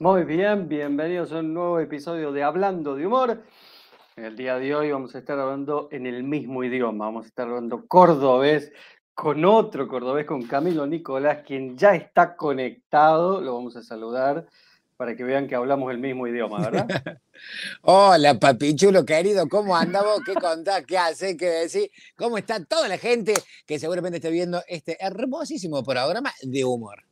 Muy bien, bienvenidos a un nuevo episodio de Hablando de Humor. El día de hoy vamos a estar hablando en el mismo idioma, vamos a estar hablando cordobés con otro cordobés, con Camilo Nicolás, quien ya está conectado, lo vamos a saludar para que vean que hablamos el mismo idioma, ¿verdad? Hola, papichulo querido, ¿cómo anda vos? ¿Qué contás? ¿Qué haces? ¿Qué decís? ¿Cómo está toda la gente que seguramente está viendo este hermosísimo programa de humor?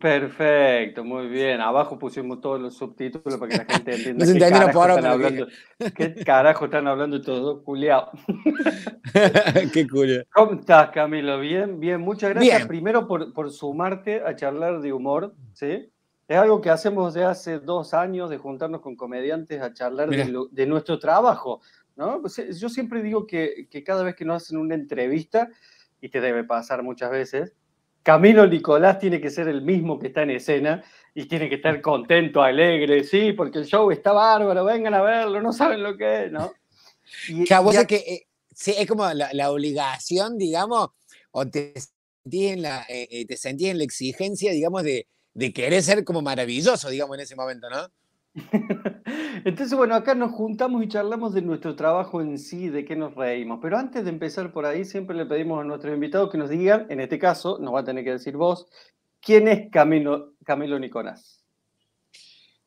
Perfecto, muy bien. Abajo pusimos todos los subtítulos para que la gente entienda No se qué, carajo por están hablando, qué carajo están hablando todos dos culiados. Qué cool. ¿Cómo estás, Camilo? Bien, bien. Muchas gracias Bien. primero por, por sumarte a charlar de humor, ¿sí? Es algo que hacemos de hace dos años, de juntarnos con comediantes a charlar de, lo- de nuestro trabajo, ¿no? Pues, eh, yo siempre digo que, que cada vez que nos hacen una entrevista, y te debe pasar muchas veces, Camilo Nicolás tiene que ser el mismo que está en escena y tiene que estar contento, alegre, sí, porque el show está bárbaro, vengan a verlo, no saben lo que es, ¿no? Y, vos y sabés que eh, sí, es como la, la obligación, digamos, o te sentís en la, eh, eh, te sentís en la exigencia, digamos, de, de querer ser como maravilloso, digamos, en ese momento, ¿no? Entonces, bueno, acá nos juntamos y charlamos de nuestro trabajo en sí, de qué nos reímos. Pero antes de empezar por ahí, siempre le pedimos a nuestros invitados que nos digan, en este caso, nos va a tener que decir vos, ¿quién es Camilo, Camilo Nicolás?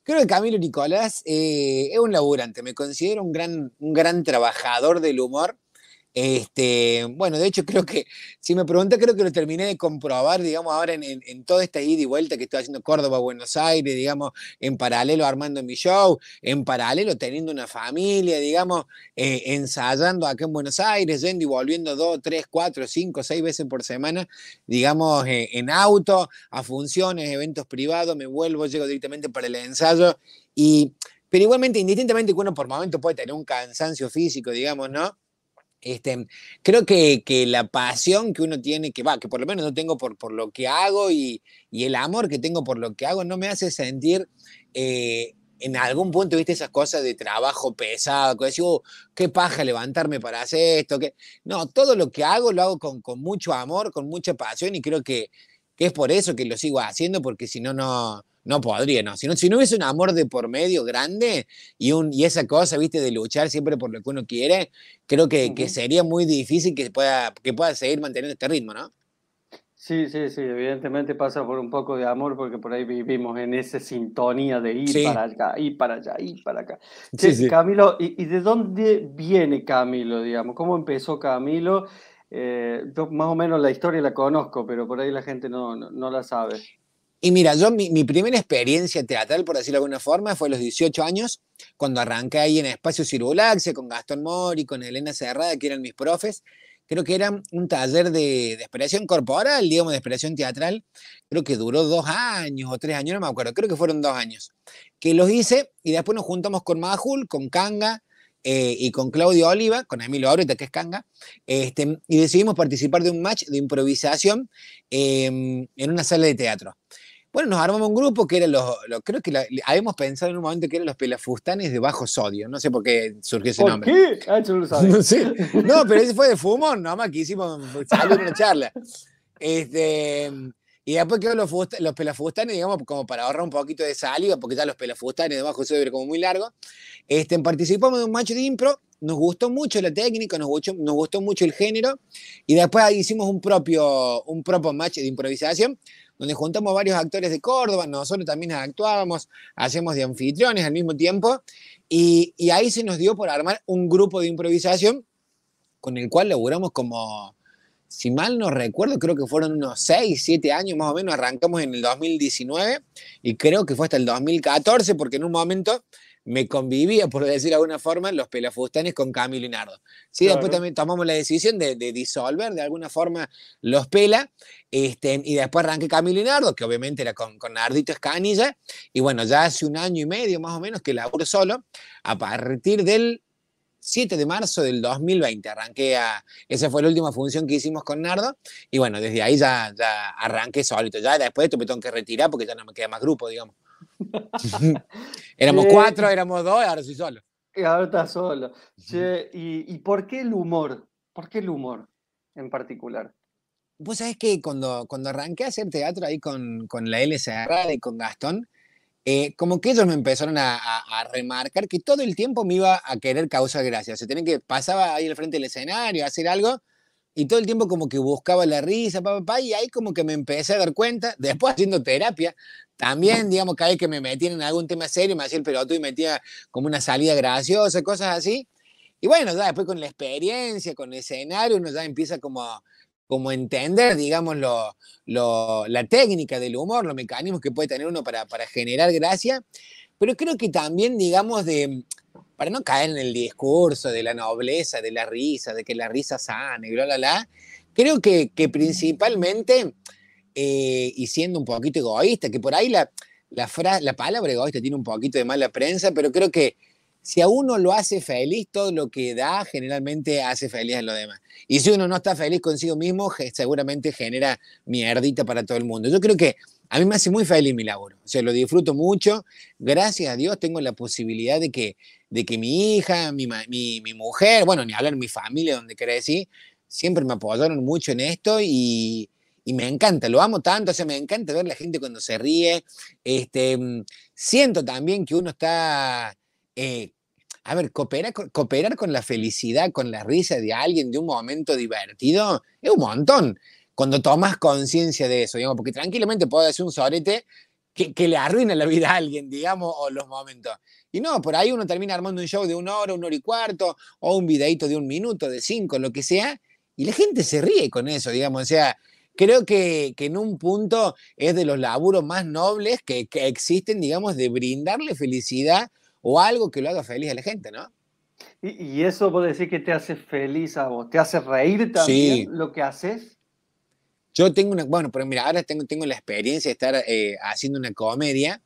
Creo que Camilo Nicolás eh, es un laburante, me considero un gran, un gran trabajador del humor. Este, bueno, de hecho creo que, si me pregunta, creo que lo terminé de comprobar, digamos, ahora en, en- toda esta ida y vuelta que estoy haciendo Córdoba, Buenos Aires, digamos, en paralelo armando mi show, en paralelo teniendo una familia, digamos, eh, ensayando acá en Buenos Aires, yendo y volviendo dos, tres, cuatro, cinco, seis veces por semana, digamos, eh, en auto, a funciones, eventos privados, me vuelvo, llego directamente para el ensayo y, pero igualmente, indistintamente que uno por momento puede tener un cansancio físico, digamos, ¿no? Este, creo que, que la pasión que uno tiene, que va, que por lo menos no tengo por, por lo que hago y, y el amor que tengo por lo que hago, no me hace sentir eh, en algún punto, viste, esas cosas de trabajo pesado, que decís, "Oh, qué paja levantarme para hacer esto, que no, todo lo que hago lo hago con, con mucho amor, con mucha pasión y creo que, que es por eso que lo sigo haciendo, porque si no, no, no podría, ¿no? Si no, si no hubiese un amor de por medio grande y, un, y esa cosa, viste, de luchar siempre por lo que uno quiere, creo que, que Ujú. sería muy difícil que pueda, que pueda seguir manteniendo este ritmo, ¿no? Sí, sí, sí, evidentemente pasa por un poco de amor porque por ahí vivimos en esa sintonía de ir Sí. para allá, ir para allá, ir para acá. Sí, sí. Camilo, ¿y, y de dónde viene Camilo, digamos? ¿Cómo empezó Camilo? Eh, yo más o menos la historia la conozco, pero por ahí la gente no, no, no la sabe. Y mira, yo mi, mi primera experiencia teatral, por decirlo de alguna forma, fue a los 18 años, cuando arranqué ahí en Espacio Cirulaxia con Gastón Mori, con Elena Serrada, que eran mis profes. Creo que era un taller de, de expresión corporal, digamos, de expresión teatral. Creo que duró dos años o tres años, no me acuerdo, creo que fueron dos años. Que los hice y después nos juntamos con Majul, con Kanga eh, y con Claudio Oliva, con Emilio Abreta, que es Kanga, este, y decidimos participar de un match de improvisación eh, en una sala de teatro. Bueno, nos armamos un grupo que era los, los- creo que la- habíamos pensado en un momento que eran los pelafustanes de bajo sodio, no sé por qué surgió ese ¿Por nombre. qué? Ah, yo no lo sabía. No sé. No, pero ese fue de fumón, nomás que hicimos, salió en una charla. Este, y después quedó los, fusta- los pelafustanes, digamos, como para ahorrar un poquito de saliva, porque ya los pelafustanes de bajo sodio era como muy largo. Este, participamos de un match de impro, nos gustó mucho la técnica, nos gustó, nos gustó mucho el género, y después hicimos un propio, un propio match de improvisación, donde juntamos varios actores de Córdoba, nosotros también actuábamos, hacemos de anfitriones al mismo tiempo, y, y ahí se nos dio por armar un grupo de improvisación con el cual laburamos como, si mal no recuerdo, creo que fueron unos 6, 7 años más o menos, arrancamos en el 2019 y creo que fue hasta el 2014 porque en un momento me convivía, por decir de alguna forma, los pelafustanes con Camilo y Nardo. Sí, Claro. después también tomamos la decisión de, de disolver de alguna forma los pela, este, y después arranqué Camilo y Nardo, que obviamente era con, con Nardito Escanilla, y bueno, ya hace un año y medio más o menos que laburo solo, a partir del 7 de marzo del 2020 arranqué a, esa fue la última función que hicimos con Nardo, y bueno, desde ahí ya, ya arranqué solito, ya después de esto me tengo que retirar porque ya no me queda más grupo, digamos. éramos cuatro, éramos dos, ahora soy solo. Y ahora estás solo. Che, ¿y, y por qué el humor? ¿Por qué el humor en particular? Vos sabés que cuando, cuando arranqué a hacer teatro ahí con, con la L Cerrada y con Gastón, eh, como que ellos me empezaron a, remarcar que todo el tiempo me iba a querer causar gracia. O sea, tenía que pasaba ahí al frente del escenario, a hacer algo, y todo el tiempo como que buscaba la risa, papá, y ahí como que me empecé a dar cuenta, después haciendo terapia, también, digamos, cada vez que me metían en algún tema serio, me hacía el pelotudo y metía como una salida graciosa, cosas así. Y bueno, ya después con la experiencia, con el escenario, uno ya empieza como, como entender, digamos, lo, la técnica del humor, los mecanismos que puede tener uno para, para generar gracia. Pero creo que también, digamos, de, para no caer en el discurso de la nobleza, de la risa, de que la risa sana y bla, bla, bla, creo que, que principalmente, eh, y siendo un poquito egoísta, que por ahí la, la, la palabra egoísta tiene un poquito de mala prensa, pero creo que si a uno lo hace feliz, todo lo que da generalmente hace feliz a los demás. Y si uno no está feliz consigo mismo, seguramente genera mierdita para todo el mundo. Yo creo que a mí me hace muy feliz mi labor. O sea, lo disfruto mucho. Gracias a Dios tengo la posibilidad de que de que mi hija, mi, mi, mujer, bueno, ni hablar mi familia donde crecí, siempre me apoyaron mucho en esto y, y, me encanta, lo amo tanto, o sea, me encanta ver la gente cuando se ríe. Este, mm, siento también que uno está, eh, a ver, cooperar, cooperar con la felicidad, con la risa de alguien, de un momento divertido, es un montón. Cuando tomas conciencia de eso, digamos, porque tranquilamente puedo hacer un sorete que, que, le arruina la vida a alguien, digamos, o los momentos. Y no, por ahí uno termina armando un show de una hora, una hora y cuarto, o un videito de un minuto, de cinco, lo que sea, y la gente se ríe con eso, digamos. O sea, creo que, en un punto es de los laburos más nobles que, existen, digamos, de brindarle felicidad o algo que lo haga feliz a la gente, ¿no? Y, eso puede decir que te hace feliz a vos, te hace reír también lo que haces. Yo tengo una, bueno, pero mira, ahora tengo, tengo la experiencia de estar eh, haciendo una comedia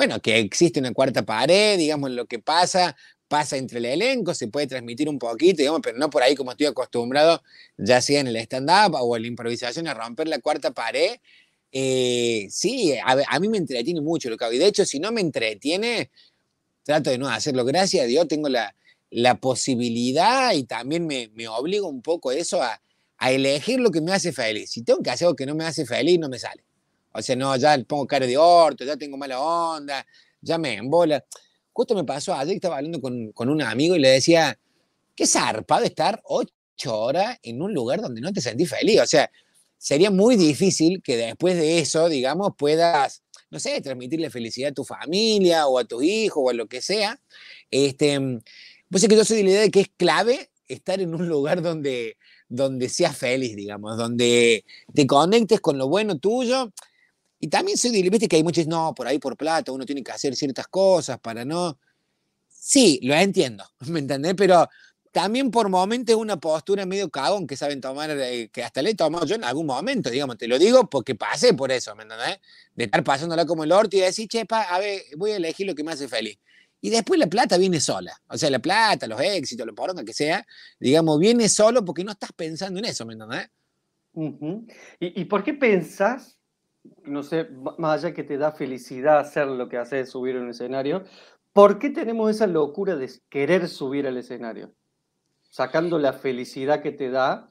bueno, que existe una cuarta pared, digamos, lo que pasa, pasa entre el elenco, se puede transmitir un poquito, digamos, pero no por ahí como estoy acostumbrado, ya sea en el stand-up o en la improvisación, a romper la cuarta pared. Eh, sí, a, mí me entretiene mucho lo que hago. Y de hecho, si no me entretiene, trato de no hacerlo. Gracias a Dios tengo la, la posibilidad y también me, me obligo un poco eso a, a elegir lo que me hace feliz. Si tengo que hacer algo que no me hace feliz, no me sale. O sea, no, ya pongo cara de orto, ya tengo mala onda, ya me embola. Justo me pasó, ayer estaba hablando con, con un amigo y le decía, qué zarpado estar ocho horas en un lugar donde no te sentís feliz. O sea, sería muy difícil que después de eso, digamos, puedas, no sé, transmitirle felicidad a tu familia o a tu hijo o a lo que sea. Este, pues es que yo soy de la idea de que es clave estar en un lugar donde, donde seas feliz, digamos, donde te conectes con lo bueno tuyo y también soy de, viste que hay muchos, no, por ahí por plata, uno tiene que hacer ciertas cosas para no. Sí, lo entiendo, ¿me entendés? Pero también por momentos una postura medio cagón que saben tomar, eh, que hasta le he tomado yo en algún momento, digamos, te lo digo porque pasé por eso, ¿me entendés? De estar pasándola como el orto y decir, chepa, a ver, voy a elegir lo que me hace feliz. Y después la plata viene sola. O sea, la plata, los éxitos, lo poronga que sea, digamos, viene solo porque no estás pensando en eso, ¿me entendés? ¿Y, ¿Y por qué pensás no sé, más allá que te da felicidad hacer lo que haces, subir a un escenario, ¿por qué tenemos esa locura de querer subir al escenario? Sacando la felicidad que te da,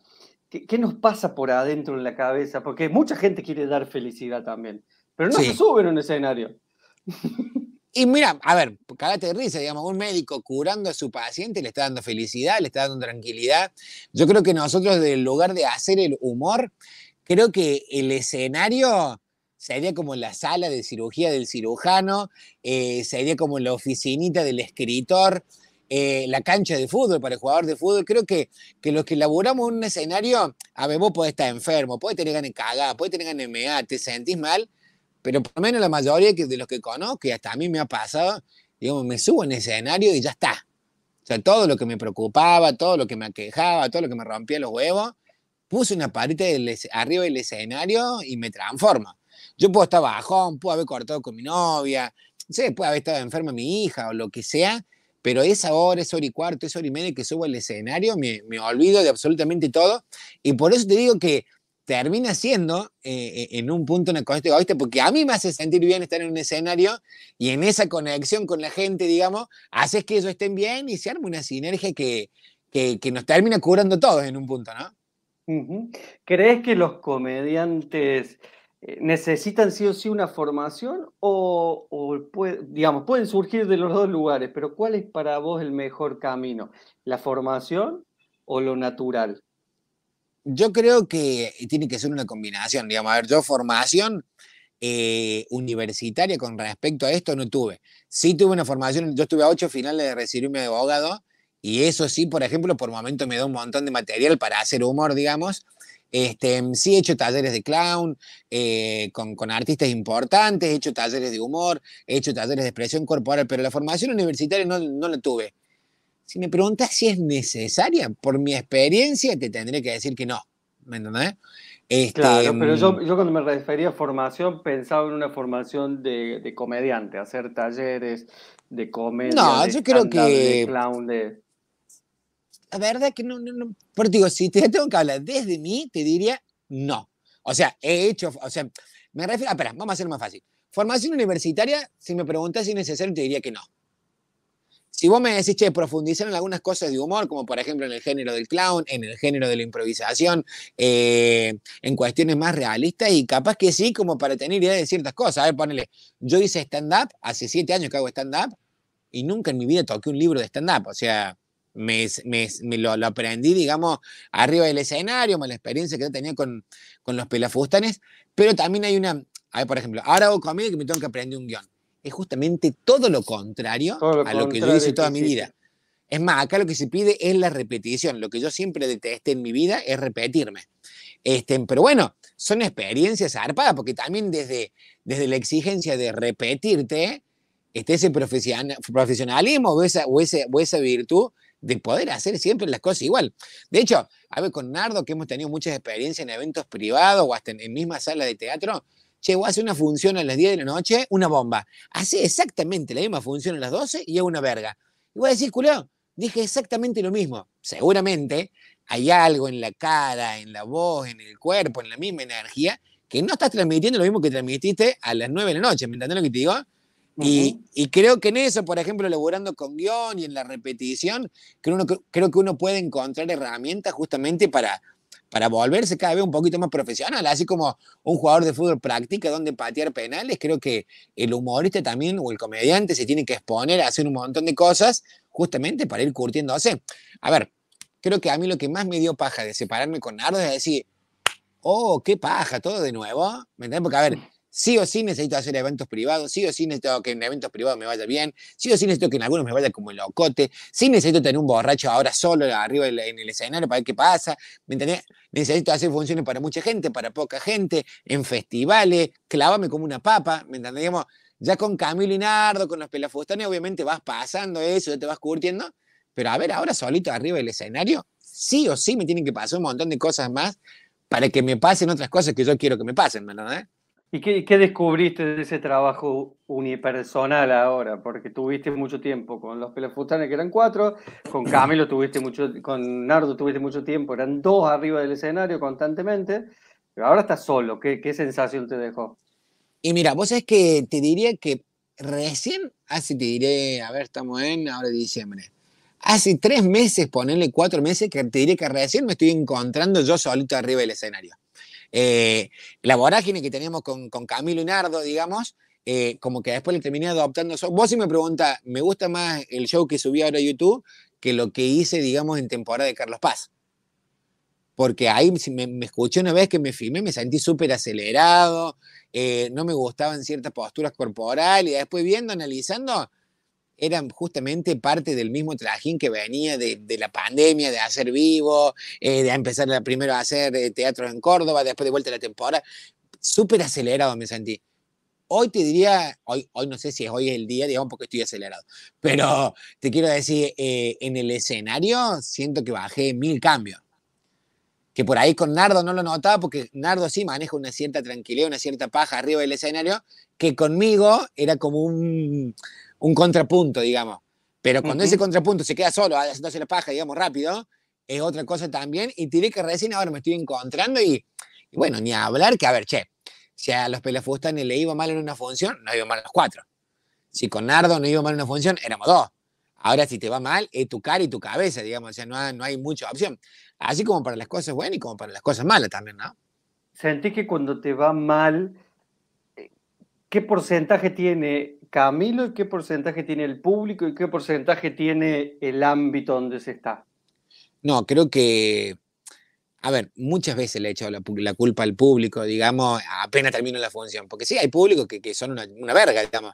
¿qué, nos pasa por adentro en la cabeza? Porque mucha gente quiere dar felicidad también, pero no se sube a un escenario. Y mira, a ver, cagate de risa, digamos, un médico curando a su paciente le está dando felicidad, le está dando tranquilidad. Yo creo que nosotros, en lugar de hacer el humor, creo que el escenario sería como la sala de cirugía del cirujano, eh, sería como la oficinita del escritor, eh, la cancha de fútbol para el jugador de fútbol. Creo que, que los que elaboramos un escenario, a ver, vos podés estar enfermo, podés tener ganas de cagar, podés tener ganas de mear, te sentís mal, pero por lo menos la mayoría de los que conozco, y hasta a mí me ha pasado, digamos, me subo en escenario y ya está. O sea, todo lo que me preocupaba, todo lo que me aquejaba, todo lo que me rompía los huevos, puse una parita arriba del escenario y me transforma. Yo puedo estar bajón, puedo haber cortado con mi novia, no sé, puede haber estado enferma mi hija o lo que sea, pero esa hora, esa hora y cuarto, esa hora y media que subo al escenario, me, me olvido de absolutamente todo. Y por eso te digo que termina siendo eh, eh, en un punto una cosa egoísta, porque a mí me hace sentir bien estar en un escenario y en esa conexión con la gente, digamos, haces que ellos estén bien y se arma una sinergia que, que, que nos termina curando todos en un punto, ¿no? ¿Crees que los comediantes ¿necesitan sí o sí una formación o, digamos, pueden surgir de los dos lugares, pero cuál es para vos el mejor camino? ¿La formación o lo natural? Yo creo que tiene que ser una combinación, digamos, a ver, yo formación eh, universitaria con respecto a esto no tuve. Sí tuve una formación, yo estuve a ocho finales de recibirme de abogado y eso sí, por ejemplo, por momento me da un montón de material para hacer humor, digamos. Este, sí he hecho talleres de clown eh, con, con, artistas importantes, he hecho talleres de humor, he hecho talleres de expresión corporal, pero la formación universitaria no, no la tuve. Si me preguntas si es necesaria, por mi experiencia te tendré que decir que no. ¿Me entendés? Este, claro, pero mm, yo, cuando me refería a formación pensaba en una formación de, comediante, hacer talleres de comedia. No, yo creo que. De clown, de. La verdad que no, no, no. Pero digo, si te tengo que hablar desde mí, te diría no. O sea, he hecho. O sea, me refiero. Ah, espera, vamos a hacerlo más fácil. Formación universitaria, si me preguntas si es necesario, te diría que no. Si vos me decís, che, profundizar en algunas cosas de humor, como por ejemplo en el género del clown, en el género de la improvisación, eh, en cuestiones más realistas, y capaz que sí, como para tener idea de ciertas cosas. A ver, ponele, yo hice stand-up, hace siete años que hago stand-up, y nunca en mi vida toqué un libro de stand-up. O sea, me, lo, aprendí, digamos, arriba del escenario, más la experiencia que yo tenía con, con los pelafustanes, pero también hay una, ver, por ejemplo, ahora hago conmigo que me tengo que aprender un guion es justamente todo lo contrario a lo que yo hice toda mi vida. Es más, acá lo que se pide es la repetición. Lo que yo siempre detesté en mi vida es repetirme. Este, pero bueno, son experiencias zarpadas, porque también desde, desde la exigencia de repetirte, está ese profesionalismo o esa, virtud de poder hacer siempre las cosas igual. De hecho, a ver, con Nardo, que hemos tenido muchas experiencias en eventos privados o hasta en, en misma sala de teatro, che, voy a hacer una función a las 10 de la noche, una bomba. Hace exactamente la misma función a las 12 y es una verga. Y voy a decir, culeo, dije exactamente lo mismo. Seguramente hay algo en la cara, en la voz, en el cuerpo, en la misma energía, que no estás transmitiendo lo mismo que transmitiste a las 9 de la noche, ¿me entiendes lo que te digo? Y, creo que en eso, por ejemplo, elaborando con guion y en la repetición, creo, creo que uno puede encontrar herramientas justamente para, para volverse cada vez un poquito más profesional, así como un jugador de fútbol practica donde patear penales, creo que el humorista también o el comediante se tiene que exponer a hacer un montón de cosas justamente para ir curtiéndose. A ver, creo que a mí lo que más me dio paja de separarme con Nardo es decir, oh, qué paja, todo de nuevo, ¿me entiendes? Porque a ver, sí o sí necesito hacer eventos privados, sí o sí necesito que en eventos privados me vaya bien, sí o sí necesito que en algunos me vaya como el locote, sí necesito tener un borracho ahora solo arriba en el escenario para ver qué pasa, ¿me entendés? Necesito hacer funciones para mucha gente, para poca gente, en festivales, clávame como una papa, ¿me entendés? ya con Camilo y Nardo, con los pelafustanes, obviamente vas pasando eso, ya te vas curtiendo, pero a ver, ahora solito arriba del escenario, sí o sí me tienen que pasar un montón de cosas más para que me pasen otras cosas que yo quiero que me pasen, ¿me entendés? ¿Y qué, descubriste de ese trabajo unipersonal ahora? Porque tuviste mucho tiempo con los Pelafustanes, que eran cuatro, con Camilo tuviste mucho, con Nardo tuviste mucho tiempo, eran dos arriba del escenario constantemente, pero ahora estás solo. ¿Qué, sensación te dejó? Y mira, vos es que te diría que recién, así te diré, a ver, estamos en ahora de diciembre. Hace tres meses, ponerle cuatro meses, que te diré que recién me estoy encontrando yo solito arriba del escenario. Eh, la vorágine que teníamos con, Camilo y Nardo, digamos, eh, como que después le terminé adoptando. Vos si me pregunta, me gusta más el show que subí ahora a YouTube que lo que hice, digamos, en temporada de Carlos Paz. Porque ahí me, me escuché una vez que me filmé, me sentí súper acelerado, eh, no me gustaban ciertas posturas corporales, y después viendo, analizando, eran justamente parte del mismo trajín que venía de, la pandemia, de hacer vivo, eh, de empezar primero a hacer eh, teatro en Córdoba, después de vuelta a la temporada. Súper acelerado me sentí. Hoy te diría, hoy, hoy no sé si hoy es el día, digamos, porque estoy acelerado, pero te quiero decir, eh, en el escenario siento que bajé mil cambios. Que por ahí con Nardo no lo notaba, porque Nardo sí maneja una cierta tranquilidad, una cierta paja arriba del escenario, que conmigo era como un, un contrapunto, digamos. Pero cuando ese contrapunto se queda solo, haciéndose la paja, digamos, rápido, es otra cosa también. Y diré que recién ahora me estoy encontrando y, bueno, ni a hablar que, a ver, che, si a los pelafustanes le iba mal en una función, no iba mal a los cuatro. Si con Nardo no iba mal en una función, éramos dos. Ahora, si te va mal, es tu cara y tu cabeza, digamos, o sea, no hay, no hay mucha opción. Así como para las cosas buenas y como para las cosas malas también, ¿no? sentí que cuando te va mal, ¿qué porcentaje tiene Camilo y qué porcentaje tiene el público y qué porcentaje tiene el ámbito donde se está? No, creo que, a ver, muchas veces le he echado la, culpa al público, digamos, apenas termino la función, porque sí, hay públicos que, son una, una, verga, digamos,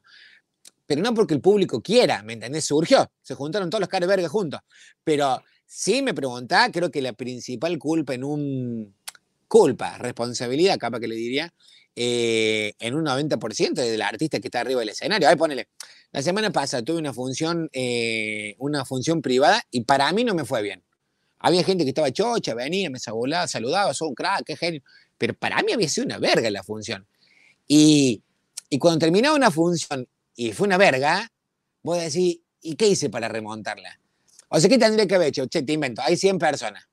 pero no porque el público quiera, ¿me entendés? Surgió, se juntaron todos los caras verga juntos, pero sí me preguntaba, creo que la principal culpa en un, culpa, responsabilidad, capaz que le diría, eh, en un 90% del artista que está arriba del escenario. Ahí ponele, la semana pasada tuve una función, eh, una función privada y para mí no me fue bien. Había gente que estaba chocha, venía, me saludaba, saludaba, sos un crack, qué genio. Pero para mí había sido una verga la función. Y, y cuando terminaba una función y fue una verga, voy a decir, ¿y qué hice para remontarla? O sea, ¿qué tendría que haber hecho? Che, te invento, hay 100 personas.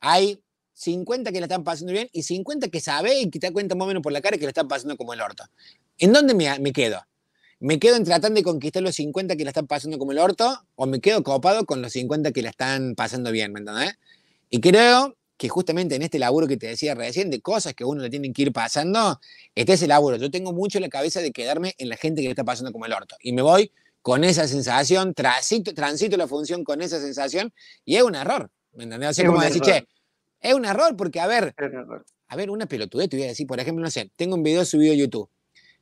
Hay 50 que la están pasando bien y 50 que sabe y que te da cuenta más o menos por la cara que la están pasando como el orto. ¿En dónde me, me quedo? ¿Me quedo en tratando de conquistar los 50 que la están pasando como el orto o me quedo copado con los 50 que la están pasando bien? ¿Me entendés? Y creo que justamente en este laburo que te decía recién, de cosas que uno le tienen que ir pasando, está ese laburo. Yo tengo mucho en la cabeza de quedarme en la gente que le está pasando como el orto. Y me voy con esa sensación, transito, transito la función con esa sensación y es un error. ¿Me entendés? O sea, como decir, che, es un error porque, a ver, a ver, una pelotudez te voy a decir, por ejemplo, no sé, tengo un video subido a YouTube,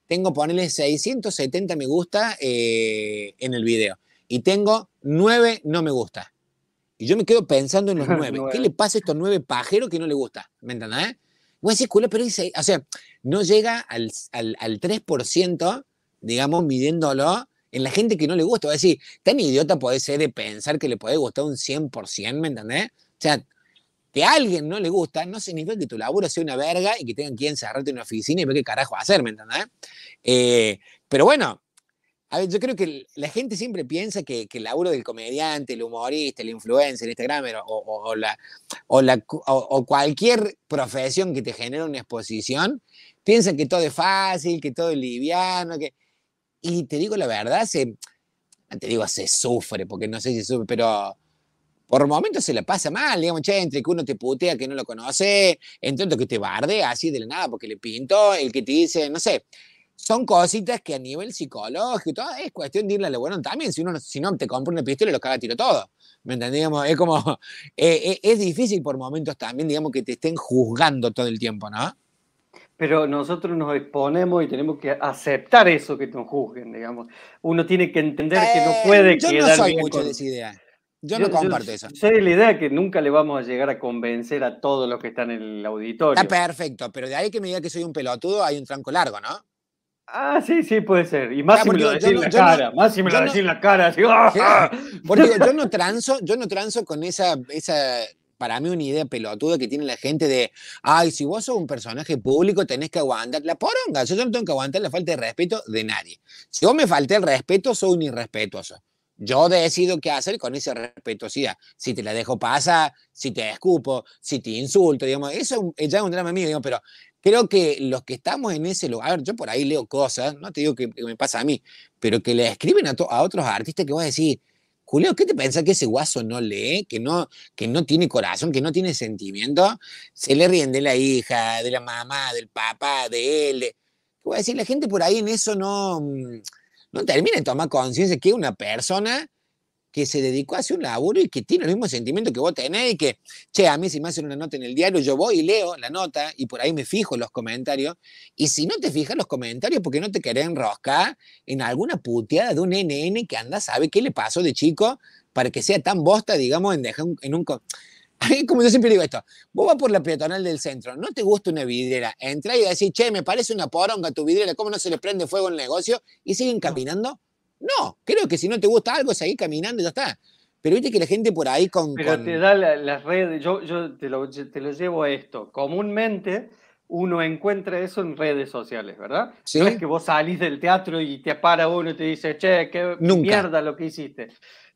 tengo, ponerle 670 me gusta eh, en el video y tengo 9 no me gusta. Y yo me quedo pensando en los 9. ¿Qué le pasa a estos 9 pajeros que no le gusta? ¿Me entendés? Voy a decir, culo, pero dice, o sea, no llega al, al, al 3%, digamos, midiéndolo en la gente que no le gusta. Voy a decir, tan idiota puede ser de pensar que le puede gustar un 100%, ¿me entendés? O sea, que a alguien no le gusta, no significa que tu laburo sea una verga y que tengan que encerrarte en una oficina y ver qué carajo hacer, ¿me entendés? Eh, pero bueno, a ver, yo creo que la gente siempre piensa que, el laburo del comediante, el humorista, el influencer, el Instagramer o, la, o, cualquier profesión que te genere una exposición, piensan que todo es fácil, que todo es liviano, que... Y te digo la verdad, se, te digo, se sufre, porque no sé si sufre, pero por momentos se le pasa mal, digamos, che, entre que uno te putea que no lo conoce, entre otro que te barde así de la nada porque le pinto, el que te dice, no sé, son cositas que a nivel psicológico y todo, es cuestión de irle a lo bueno también, si uno si no te compra una pistola lo caga tiro todo, ¿me entendíamos? Es como, eh, eh, es difícil por momentos también, digamos, que te estén juzgando todo el tiempo, ¿no? Pero nosotros nos exponemos y tenemos que aceptar eso que nos juzguen, digamos. Uno tiene que entender que no puede eh, yo quedar no soy mucho de esa idea. Yo, no comparto eso. Sé la idea que nunca le vamos a llegar a convencer a todos los que están en el auditorio. Está perfecto, pero de ahí que me diga que soy un pelotudo hay un tranco largo, ¿no? Ah, sí, sí, puede ser. Y más si me lo decís en la cara, más si me lo decís en la cara. Así, ¡ah! Porque yo no transo, yo no transo con esa, esa, para mí, una idea pelotuda que tiene la gente de, ay, si vos sos un personaje público, tenés que aguantar la poronga. Yo no tengo que aguantar la falta de respeto de nadie. Si vos me falté el respeto, soy un irrespetuoso. Yo decido qué hacer con esa respetuosidad. Si te la dejo pasar, si te escupo, si te insulto, digamos, eso ya es un drama mío, pero creo que los que estamos en ese lugar, yo por ahí leo cosas, no te digo que, me pasa a mí, pero que le escriben a, otros artistas que voy a decir, Julio, ¿qué te piensas que ese guaso no lee, que no, que no tiene corazón, que no tiene sentimiento? Se le ríen de la hija, de la mamá, del papá, de él. voy a decir? La gente por ahí en eso no mm, no termina de tomar conciencia que es una persona que se dedicó a hacer un laburo y que tiene el mismo sentimiento que vos tenés y que, che, a mí si me hacen una nota en el diario, yo voy y leo la nota y por ahí me fijo los comentarios. Y si no te fijas los comentarios, porque no te querés enroscar en alguna puteada de un NN que anda, sabe qué le pasó de chico para que sea tan bosta, digamos, en dejar en un como yo siempre digo esto, vos vas por la peatonal del centro, no te gusta una vidriera, entra y decís, che, me parece una poronga tu vidriera, ¿cómo no se le prende fuego el negocio? Y siguen caminando. No, creo que si no te gusta algo, seguís caminando y ya está. Pero viste que la gente por ahí con... Pero te da las redes, yo, yo te, lo, te lo llevo a esto. Comúnmente uno encuentra eso en redes sociales, ¿verdad? ¿Sí? No es que vos salís del teatro y te para uno y te dice, che, qué mierda lo que hiciste.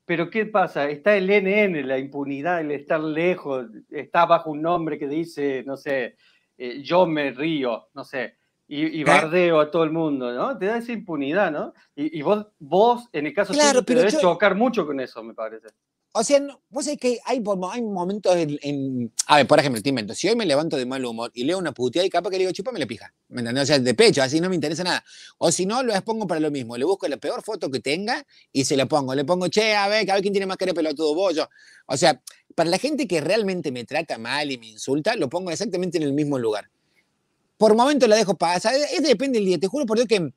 Pero ¿qué pasa? Está el NN, la impunidad, el estar lejos, está bajo un nombre que dice, no sé, eh, yo me río, no sé, y, bardeo a todo el mundo, ¿no? Te da esa impunidad, ¿no? Y, vos, vos, en el caso claro, te debes chocar mucho con eso, me parece. O sea, vos sabés que hay, hay momentos en, A ver, por ejemplo, te invento, si hoy me levanto de mal humor y leo una puteada y capaz que le digo, chupa, me la pija. ¿Me entendés? O sea, de pecho, así no me interesa nada. O si no, lo expongo para lo mismo. Le busco la peor foto que tenga y se la pongo. Le pongo, che, a ver, a ver quién tiene más cara de pelotudo, vos, yo. O sea, para la gente que realmente me trata mal y me insulta, lo pongo exactamente en el mismo lugar. Por momentos la dejo pasar. Es, depende del día. Te juro por Dios que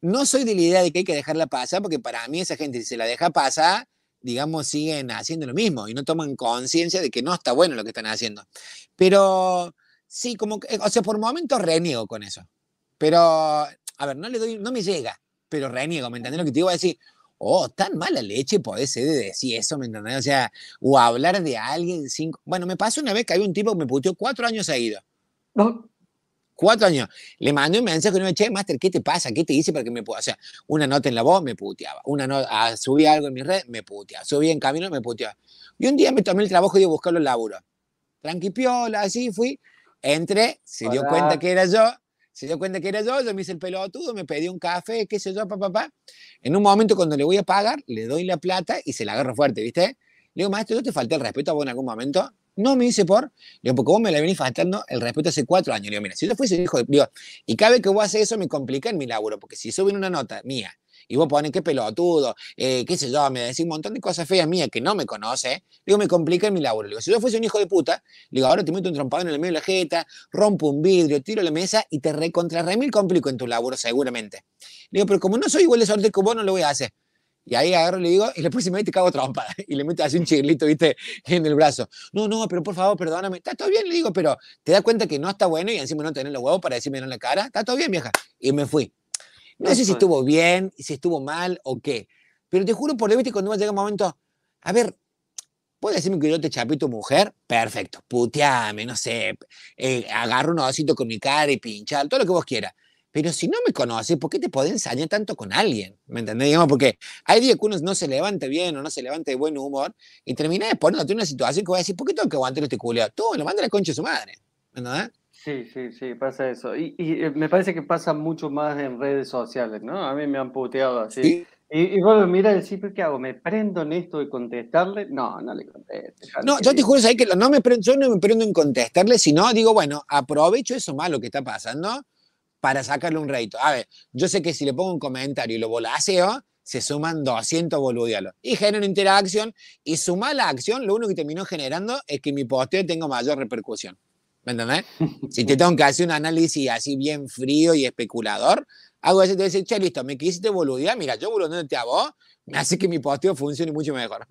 no soy de la idea de que hay que dejarla pasar, porque para mí esa gente, si se la deja pasar digamos, siguen haciendo lo mismo y no toman conciencia de que no está bueno lo que están haciendo. Pero sí, como que, o sea, por momentos reniego con eso. Pero, a ver, no le doy, no me llega, pero reniego, ¿me entendés lo que te digo? A decir, oh, tan mala leche puede ser de decir eso, ¿me entendés? O sea, o hablar de alguien cinco. Bueno, me pasó una vez que había un tipo que me puteó cuatro años seguidos. No cuatro años. Le mandé un mensaje y me che, Master, ¿qué te pasa? ¿Qué te hice para que me pueda? O sea, una nota en la voz, me puteaba. Una nota, ah, subí algo en mi red, me puteaba. Subí en camino, me puteaba. Y un día me tomé el trabajo de ir a buscarlo en laburo. Tranquipiola, así fui. Entré, se dio cuenta que era yo, se dio cuenta que era yo, yo me hice el pelotudo, me pedí un café, qué sé yo, papá, papá. En un momento cuando le voy a pagar, le doy la plata y se la agarro fuerte, ¿viste? Le digo, maestro, ¿no te falté el respeto a vos en algún momento? No me dice por, digo, porque vos me la venís faltando el respeto hace cuatro años. Digo, mira, si yo fuese hijo de. Digo, y cada vez que vos haces eso me complica en mi laburo, porque si suben una nota mía y vos pones qué pelotudo, eh, qué sé yo, me decís un montón de cosas feas mías que no me conoce, digo, me complica en mi laburo. Digo, si yo fuese un hijo de puta, digo, ahora te meto un trompado en el medio de la jeta, rompo un vidrio, tiro la mesa y te recontra remil complico en tu laburo, seguramente. Digo, pero como no soy igual de suerte que vos, no lo voy a hacer. Y ahí agarro y le digo, y la próxima vez te cago trompa. Y le meto así un chirlito, viste, en el brazo. No, no, pero por favor, perdóname. Está todo bien, le digo, pero te das cuenta que no está bueno y encima no tenés los huevos para decirme en la cara. Está todo bien, vieja. Y me fui. No sé si estuvo bien, si estuvo mal o qué. Pero te juro por Dios, viste, cuando llega un momento, a ver, ¿puedes decirme que yo te chapé tu mujer? Perfecto, puteame, no sé, eh, agarro un osito con mi cara y pinchar, todo lo que vos quieras. Pero si no me conoces, ¿por qué te podés ensañar tanto con alguien? ¿Me entendés? Digamos, porque hay días que uno no se levante bien o no se levante de buen humor y termina poniéndote en una situación que voy a decir, ¿por qué tengo que aguantar este culiado? Tú, lo manda la concha de su madre. ¿Verdad? Sí, sí, sí, pasa eso. Y, eh, me parece que pasa mucho más en redes sociales, ¿no? A mí me han puteado así. Y, vos mira decís, ¿qué hago? ¿Me prendo en esto de contestarle? No, no le contestes. No, yo te juro, que no me prendo, yo no me prendo en contestarle, sino digo, bueno, aprovecho eso malo que está pasando para sacarle un rédito. A ver, yo sé que si le pongo un comentario y lo volaseo, se suman 200 boludialos. Y genero interacción, y su mala acción, lo único que terminó generando es que mi posteo tenga mayor repercusión. ¿Me entendés? si te tengo que hacer un análisis así bien frío y especulador, hago eso y te decir, che, listo, me quisiste boludear, mira, yo boludeándote a vos, me hace que mi posteo funcione mucho mejor.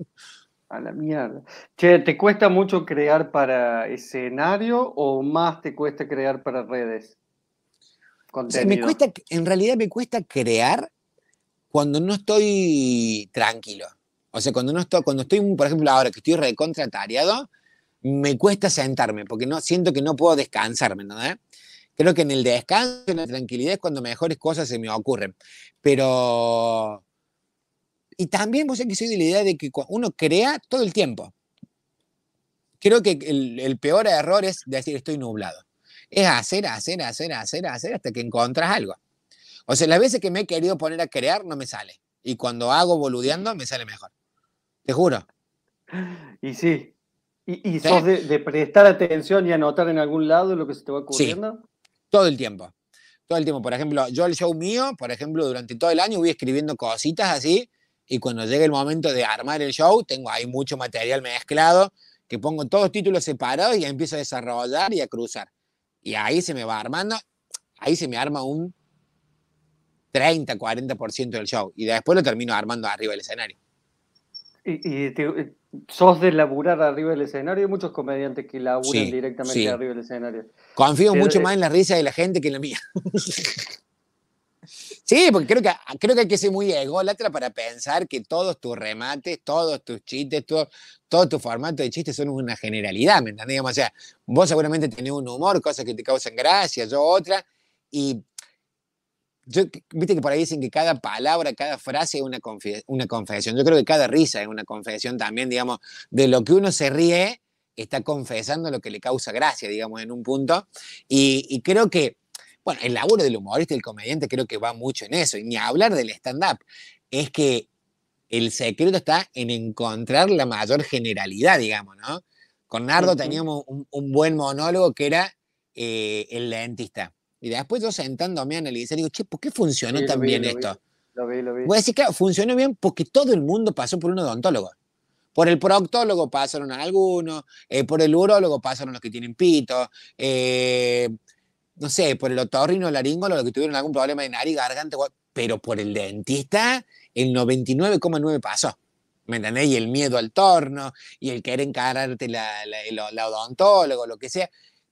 A la mierda. Che, ¿te cuesta mucho crear para escenario o más te cuesta crear para redes? Me cuesta, en realidad me cuesta crear cuando no estoy tranquilo. O sea, cuando no estoy, cuando estoy, por ejemplo, ahora que estoy recontratariado, me cuesta sentarme, porque no, siento que no puedo descansarme, ¿no? Creo que en el descanso, en la tranquilidad es cuando mejores cosas se me ocurren. Pero. Y también vos sé que soy de la idea de que uno crea todo el tiempo. Creo que el, el peor error es decir estoy nublado es hacer, hacer, hacer, hacer, hacer hasta que encuentras algo. O sea, las veces que me he querido poner a crear no me sale. Y cuando hago boludeando me sale mejor. Te juro. Y sí. ¿Y, sos de, prestar atención y anotar en algún lado lo que se te va ocurriendo? todo el tiempo. Todo el tiempo. Por ejemplo, yo el show mío, por ejemplo, durante todo el año voy escribiendo cositas así y cuando llegue el momento de armar el show, tengo ahí mucho material mezclado, que pongo todos títulos separados y empiezo a desarrollar y a cruzar. Y ahí se me va armando, ahí se me arma un 30, 40% del show. Y después lo termino armando arriba del escenario. ¿Y, eh, sos de laburar arriba del escenario? Hay muchos comediantes que laburan directamente arriba del escenario. Confío mucho más en la risa de la gente que en la mía. Sí, porque creo que, creo que hay que ser muy ególatra para pensar que todos tus remates, todos tus chistes, todo, todo tu formato de chistes son una generalidad, ¿me entendés? O sea, vos seguramente tenés un humor, cosas que te causan gracia, yo otra, y yo, viste que por ahí dicen que cada palabra, cada frase es una, una confesión. Yo creo que cada risa es una confesión también, digamos, de lo que uno se ríe, está confesando lo que le causa gracia, digamos, en un punto. Y, y creo que bueno, el laburo del humorista y el comediante creo que va mucho en eso, y ni hablar del stand-up. Es que el secreto está en encontrar la mayor generalidad, digamos, ¿no? Con Nardo teníamos un, buen monólogo que era eh, el dentista. Y después yo sentándome a analizar, digo, che, ¿por qué funcionó tan bien esto? Lo vi, lo vi. Voy a decir, claro, funcionó bien porque todo el mundo pasó por un odontólogo. Por el proctólogo pasaron algunos, eh, por el urólogo pasaron los que tienen pito, eh, no sé, por el otorrino, laringólogo, los que tuvieron algún problema de nariz, garganta, pero por el dentista, el 99,9 pasó. ¿Me entendés? Y el miedo al torno, y el querer encararte la, la, odontólogo, lo que sea.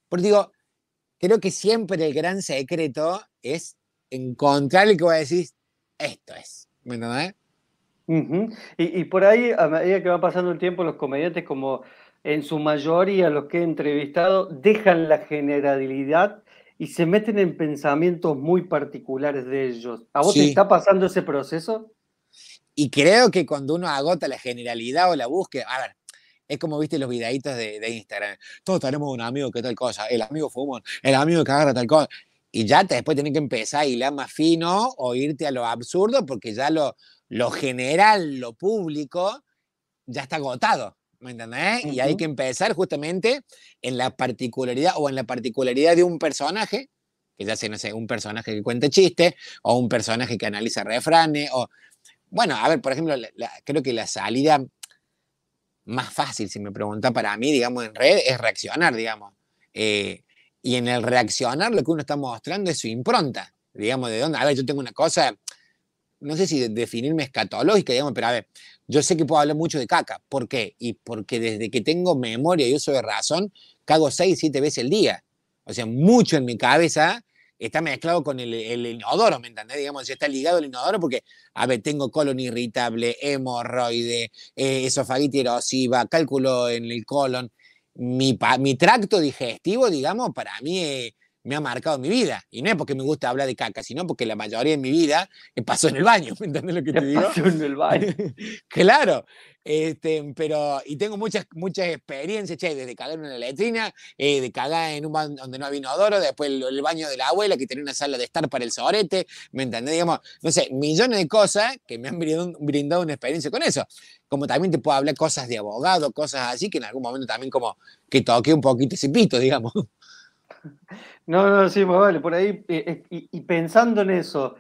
Porque digo, creo que siempre el gran secreto es encontrar el que voy a decir, esto es. ¿Me entendés? y, por ahí, a medida que va pasando el tiempo, los comediantes, como en su mayoría los que he entrevistado, dejan la generalidad y se meten en pensamientos muy particulares de ellos. ¿A vos te está pasando ese proceso? Y creo que cuando uno agota la generalidad o la búsqueda, a ver, es como viste los videitos de, de Instagram. Todos tenemos un amigo que tal cosa, el amigo fumón, el amigo que agarra tal cosa. Y ya te, después tenés que empezar a hilar más fino o irte a lo absurdo porque ya lo, lo general, lo público, ya está agotado, ¿me entendés? Y hay que empezar justamente en la particularidad o en la particularidad de un personaje, que ya sea, no sé, un personaje que cuenta chistes, o un personaje que analiza refranes, o... Bueno, a ver, por ejemplo, creo que la salida más fácil, si me pregunta para mí, digamos, en red, es reaccionar, digamos. Eh, y en el reaccionar lo que uno está mostrando es su impronta, digamos, de dónde. A ver, yo tengo una cosa, no sé si definirme escatológica, digamos, pero a ver, yo sé que puedo hablar mucho de caca. ¿Por qué? Y porque desde que tengo memoria y uso de razón, cago seis, siete veces al día. O sea, mucho en mi cabeza está mezclado con el, inodoro, ¿me entendés? Digamos, está ligado al inodoro porque, a ver, tengo colon irritable, hemorroide, eh, esofagitis erosiva, cálculo en el colon. Mi, mi tracto digestivo, digamos, para mí es me ha marcado mi vida. Y no es porque me gusta hablar de caca, sino porque la mayoría de mi vida pasó en el baño. ¿Me entiendes lo que te digo? Pasó en el baño. claro. Este, pero, y tengo muchas, muchas experiencias, che, desde cagar en una letrina, eh, de cagar en un baño donde no había inodoro, después el, baño de la abuela que tenía una sala de estar para el sorete, ¿me entendés? Digamos, no sé, millones de cosas que me han brindado, brindado una experiencia con eso. Como también te puedo hablar cosas de abogado, cosas así, que en algún momento también como que toqué un poquito ese pito, digamos. No, no, sí, vale, por ahí, eh, eh, y, pensando en eso,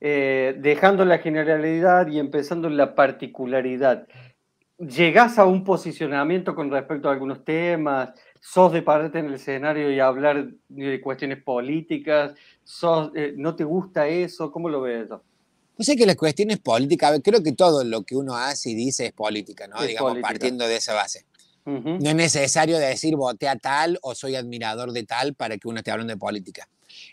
eh, dejando la generalidad y empezando en la particularidad, ¿llegás a un posicionamiento con respecto a algunos temas? ¿Sos de pararte en el escenario y hablar de cuestiones políticas? ¿Sos, ¿No te gusta eso? ¿Cómo lo ves eso? No sé que las cuestiones políticas, creo que todo lo que uno hace y dice es política, ¿no? Digamos, partiendo de esa base. No es necesario decir voté a tal o soy admirador de tal para que uno esté hablando de política.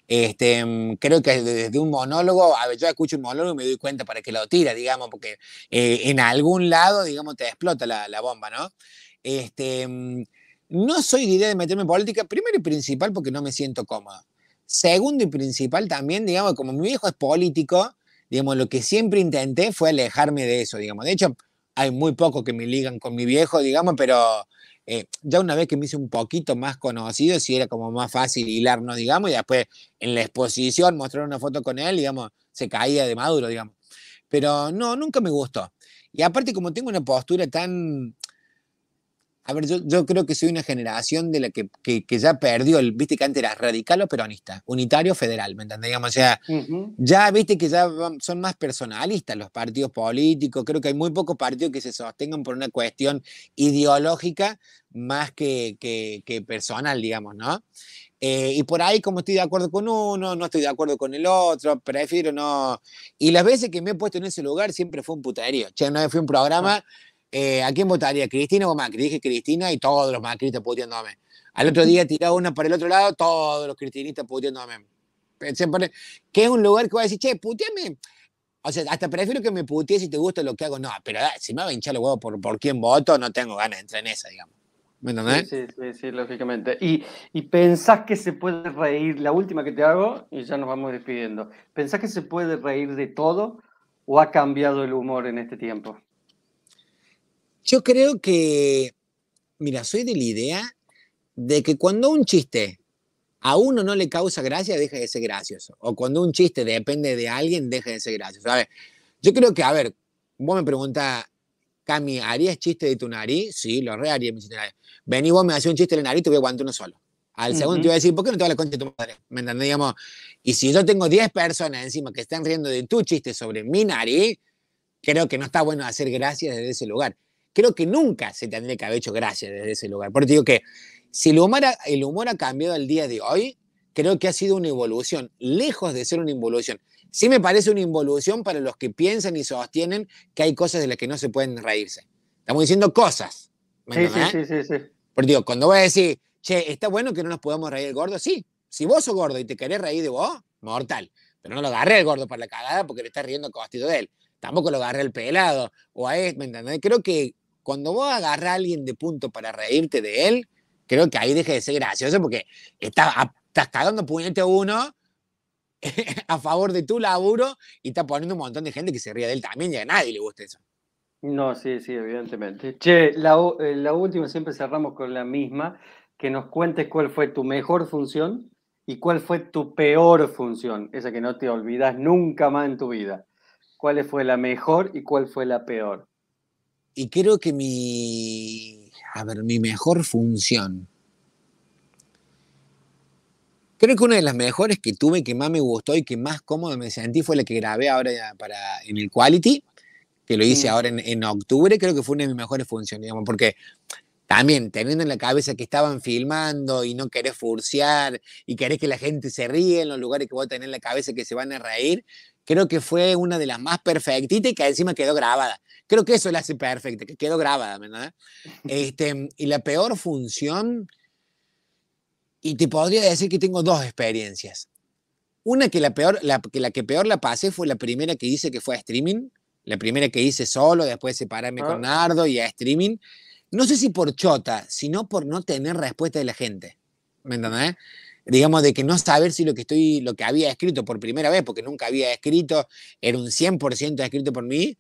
Este, mm, creo que desde un monólogo, a ver, yo escucho un monólogo y me doy cuenta para que lo tira, digamos, porque eh, en algún lado, digamos, te explota la, bomba, ¿no? Este, mm, no soy de idea de meterme en política, primero y principal porque no me siento cómodo. Segundo y principal también, digamos, como mi viejo es político, digamos, lo que siempre intenté fue alejarme de eso, digamos. De hecho, hay muy pocos que me ligan con mi viejo, digamos, pero eh, ya una vez que me hice un poquito más conocido, sí era como más fácil hilarnos, digamos, y después en la exposición mostrar una foto con él, digamos, se caía de maduro, digamos. Pero no, nunca me gustó. Y aparte, como tengo una postura tan a ver, yo, creo que soy una generación de la que, ya perdió el, viste que antes era radical o peronista, unitario federal, ¿me entendés? o sea, ya viste que ya son más personalistas los partidos políticos, creo que hay muy pocos partidos que se sostengan por una cuestión ideológica más que, que, personal, digamos, ¿no? Eh, y por ahí, como estoy de acuerdo con uno, no estoy de acuerdo con el otro, prefiero no. Y las veces que me he puesto en ese lugar siempre fue un puterío. Che, una vez fui a un programa. Eh, ¿a quién votaría? ¿Cristina o Macri? Dije Cristina y todos los macristas puteándome. Al otro día tiraba una para el otro lado, todos los cristinistas puteándome. Pensé que es un lugar que voy a decir, che, puteame. O sea, hasta prefiero que me putees si te gusta lo que hago. No, pero ah, si me va a hinchar los huevos por, por quién voto, no tengo ganas de entrar en esa, digamos. ¿Me entendés? Sí, sí, sí, lógicamente. Y, y, pensás que se puede reír, la última que te hago, y ya nos vamos despidiendo. ¿Pensás que se puede reír de todo o ha cambiado el humor en este tiempo? Yo creo que, mira, soy de la idea de que cuando un chiste a uno no le causa gracia, deja de ser gracioso. O cuando un chiste depende de alguien, deja de ser gracioso. A ver, yo creo que, a ver, vos me preguntás, Cami, ¿harías chiste de tu nariz? Sí, lo re haría. Vení vos, me haces un chiste de la nariz, te voy a aguantar uno solo. Al segundo te voy a decir, ¿por qué no te va la concha de tu madre? ¿Me entendés? Digamos, y si yo tengo 10 personas encima que están riendo de tu chiste sobre mi nariz, creo que no está bueno hacer gracias desde ese lugar. Creo que nunca se tendría que haber hecho gracias desde ese lugar. Porque digo que si el humor, ha, el humor ha cambiado al día de hoy, creo que ha sido una evolución, lejos de ser una involución. Sí me parece una involución para los que piensan y sostienen que hay cosas de las que no se pueden reírse. Estamos diciendo cosas. Sí, sí, sí, sí, digo, cuando voy a decir, che, ¿está bueno que no nos podamos reír el gordo? Sí. Si vos sos gordo y te querés reír de vos, mortal. Pero no lo agarré el gordo para la cagada porque le estás riendo costito de él. Tampoco lo agarré el pelado o a él, ¿me entendés? Creo que cuando vos agarrás a alguien de punto para reírte de él, creo que ahí deje de ser gracioso porque estás, estás cagando puñete uno a favor de tu laburo y está poniendo un montón de gente que se ríe de él también y a nadie le gusta eso. No, sí, sí, evidentemente. Che, la, eh, la última siempre cerramos con la misma, que nos cuentes cuál fue tu mejor función y cuál fue tu peor función, esa que no te olvidas nunca más en tu vida. ¿Cuál fue la mejor y cuál fue la peor? Y creo que mi, a ver, mi mejor función. Creo que una de las mejores que tuve, que más me gustó y que más cómodo me sentí fue la que grabé ahora para, en el Quality, que lo hice ahora en, en, octubre, creo que fue una de mis mejores funciones, digamos, porque también teniendo en la cabeza que estaban filmando y no querés furciar y querés que la gente se ríe en los lugares que vos tenés en la cabeza que se van a reír, creo que fue una de las más perfectitas y que encima quedó grabada. Creo que eso la hace perfecta, que quedó grabada, ¿verdad? Este, y la peor función, y te podría decir que tengo dos experiencias. Una que la, peor, la, que la que peor la pasé fue la primera que hice que fue a streaming, la primera que hice solo, después separarme con ah. Nardo y a streaming no sé si por chota, sino por no tener respuesta de la gente. ¿Me entendés? Digamos, de que no saber si lo que estoy, lo que había escrito por primera vez, porque nunca había escrito, era un 100% escrito por mí,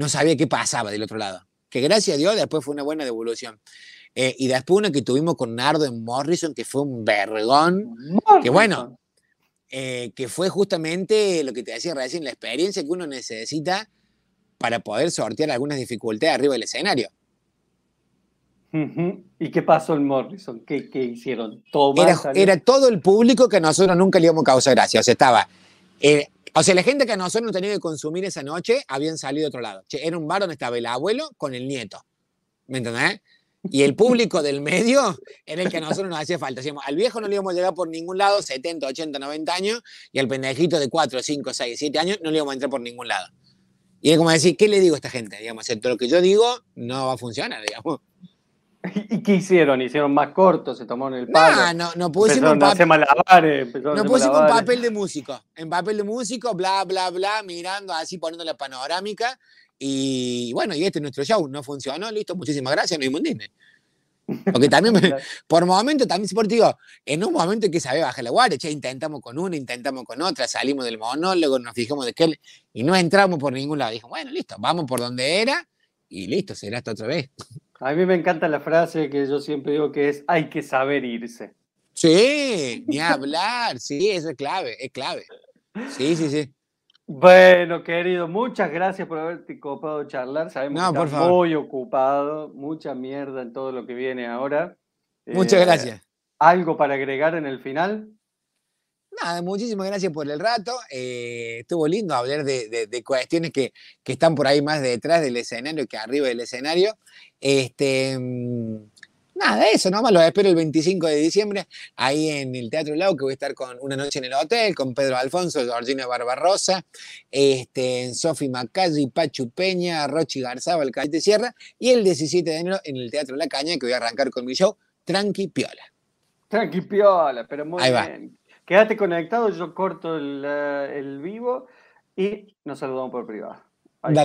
no sabía qué pasaba del otro lado. Que gracias a Dios después fue una buena devolución. Eh, y después una que tuvimos con Nardo en Morrison, que fue un vergón, que bueno, eh, que fue justamente lo que te decía recién, la experiencia que uno necesita para poder sortear algunas dificultades arriba del escenario. ¿Y qué pasó en Morrison? ¿Qué, hicieron? ¿Todo era, todo el público que nosotros nunca le íbamos a causar gracia. O sea, estaba. Eh, o sea, la gente que nosotros no teníamos que consumir esa noche habían salido de otro lado. era un bar donde estaba el abuelo con el nieto. ¿Me entendés? Y el público del medio era el que a nosotros nos hacía falta. Decíamos, al viejo no le íbamos a llegar por ningún lado, 70, 80, 90 años, y al pendejito de 4, 5, 6, 7 años no le íbamos a entrar por ningún lado. Y es como decir, ¿qué le digo a esta gente? Digamos, todo lo que yo digo no va a funcionar, digamos. ¿Y qué hicieron? ¿Hicieron más cortos? ¿Se tomaron el palo? No, no, no pusimos, papel, no pusimos papel de músico. En papel de músico, bla, bla, bla, mirando así, poniendo la panorámica. Y bueno, y este es nuestro show. No funcionó, listo, muchísimas gracias, no un Disney. Porque también, por momento, también, por digo, en un momento hay que saber bajar la guardia, che, intentamos con una, intentamos con otra, salimos del monólogo, nos fijamos de qué, y no entramos por ningún lado. Dijo, bueno, listo, vamos por donde era, y listo, será hasta otra vez. A mí me encanta la frase que yo siempre digo que es hay que saber irse. Sí, ni hablar, sí, eso es clave, es clave. Sí, sí, sí. Bueno, querido, muchas gracias por haberte copado charlar. Sabemos que estás muy ocupado, mucha mierda en todo lo que viene ahora. Muchas eh, gracias. ¿Algo para agregar en el final? Nada, muchísimas gracias por el rato. Eh, estuvo lindo hablar de, cuestiones que, están por ahí más detrás del escenario que arriba del escenario. Este, mm, nada, eso nomás lo espero el 25 de diciembre ahí en el Teatro Lau, que voy a estar con Una Noche en el Hotel, con Pedro Alfonso, Georgina Barbarosa, este, Sofi Macalli, Pachu Peña, Rochi Garzaba, el de Sierra, y el 17 de enero en el Teatro La Caña, que voy a arrancar con mi show, Tranqui Piola. Tranqui Piola, pero muy bien. Quédate conectado, yo corto el, eh, el vivo y nos saludamos por privado. Dale.